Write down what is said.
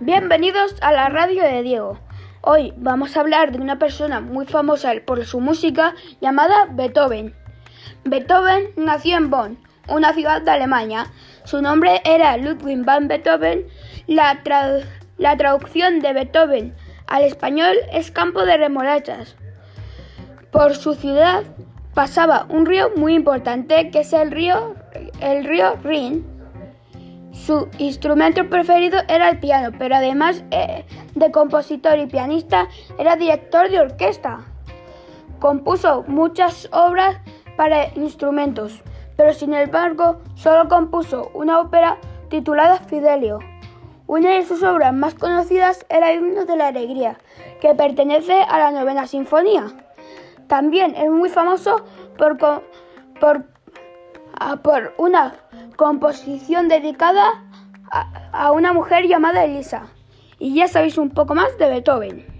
Bienvenidos a la radio de Diego. Hoy vamos a hablar de una persona muy famosa por su música llamada Beethoven. Beethoven nació en Bonn, una ciudad de Alemania. Su nombre era Ludwig van Beethoven. La, traducción de Beethoven al español es campo de remolachas. Por su ciudad pasaba un río muy importante que es el río, el río Rin su instrumento preferido era el piano, pero además eh, de compositor y pianista, era director de orquesta. Compuso muchas obras para instrumentos, pero sin embargo solo compuso una ópera titulada Fidelio. Una de sus obras más conocidas era el himno de la alegría, que pertenece a la novena sinfonía. También es muy famoso por, por, ah, por una composición dedicada a, una mujer llamada Elisa. Y ya sabéis un poco más de Beethoven.